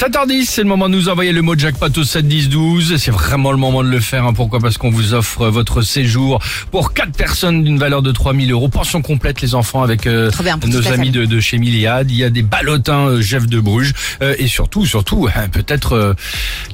7h10, c'est le moment de nous envoyer le mot jackpot au 7 10 12. C'est vraiment le moment de le faire. hein. Pourquoi? Parce qu'on vous offre votre séjour pour quatre personnes d'une valeur de 3000 euros. Pension complète, les enfants, avec euh, nos amis de, de chez Miliade. Il y a des ballotins euh, Jeff de Bruges. Euh, et surtout, surtout, hein, peut-être euh,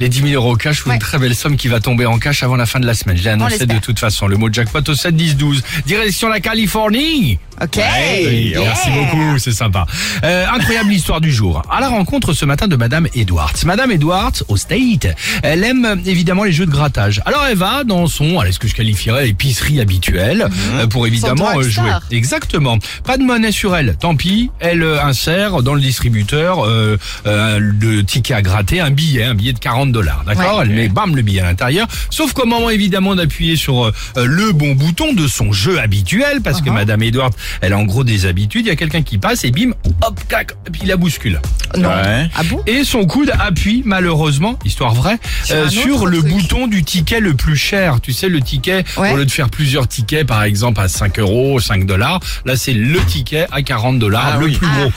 les 10 000 euros cash ou Ouais. une très belle somme qui va tomber en cash avant la fin de la semaine. Je l'ai annoncé de toute façon. Le mot jackpot au 7 10 12. Direction la Californie. Ok. Oui, Yeah. Merci beaucoup, c'est sympa. Euh, incroyable histoire du jour. À la rencontre ce matin de Madame Edwards. Madame Edwards, au State, elle aime évidemment les jeux de grattage. Alors elle va dans son, allez, ce que je qualifierais épicerie habituelle, euh, pour évidemment euh, jouer. Exactement. Pas de monnaie sur elle, tant pis. Elle euh, insère dans le distributeur euh, euh, le ticket à gratter, un billet, un billet de 40 dollars. D'accord Ouais. Elle met bam le billet à l'intérieur. Sauf qu'au moment évidemment d'appuyer sur le bon bouton de son jeu habituel, parce que Uh-huh. Madame Edwards, elle a en gros des habitudes. Il y a quelqu'un qui passe et bim, hop, clac, et puis il la bouscule. Non. Ouais. Ah bon? Et son coude appuie malheureusement, histoire vraie, Sur euh, sur le truc. bouton du ticket le plus cher. Tu sais, le ticket, Ouais. au lieu de faire plusieurs tickets, par exemple à 5 euros, 5 dollars, là c'est le ticket à 40 dollars, Ah le oui. plus Ah. gros.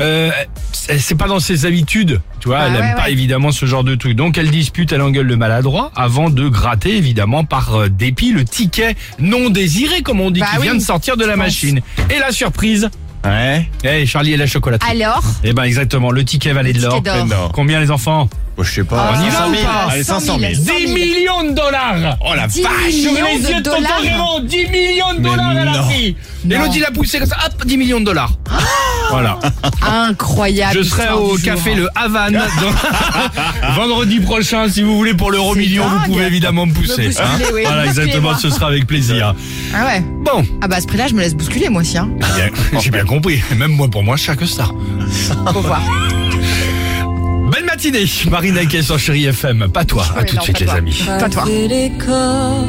Euh, c'est pas dans ses habitudes, tu vois, Ah elle ouais, aime pas évidemment ce genre de truc. Donc elle dispute, elle engueule le maladroit avant de gratter évidemment par euh, dépit le ticket non désiré, comme on dit, Bah qui vient de sortir de la machine. Et la surprise, Ouais. eh Charlie et la chocolaterie. Alors Eh ben exactement, le ticket valait de l'or. ticket d'or. d'or. Combien les enfants Bon, je sais pas. Ah, On y va 500 ou 000. pas Allez, 500 000. 100 000. 10 millions de dollars Oh la 10 vache. millions les yeux de de tonton dollars. Raymond 10 millions de dollars elle a non. pris Et Non. l'autre il a poussé comme ça, hop, 10 millions de dollars Voilà, Incroyable. je serai au café jour. Le Havane dans- vendredi prochain si vous voulez pour l'euro C'est million vous pouvez évidemment me pousser. Me bousculer, oui. Voilà exactement, Bousculez-moi. ce sera avec plaisir. Ah ouais. Bon, Ah bah à ce prix-là, je me laisse bousculer moi aussi. Hein. bien, j'ai bien compris, même moi pour moi chaque ça. Faut voir. Belle matinée, Marina Kay sur Chéri FM, pas toi, à tout de non, suite pas les toi. amis. Pas toi. Critical.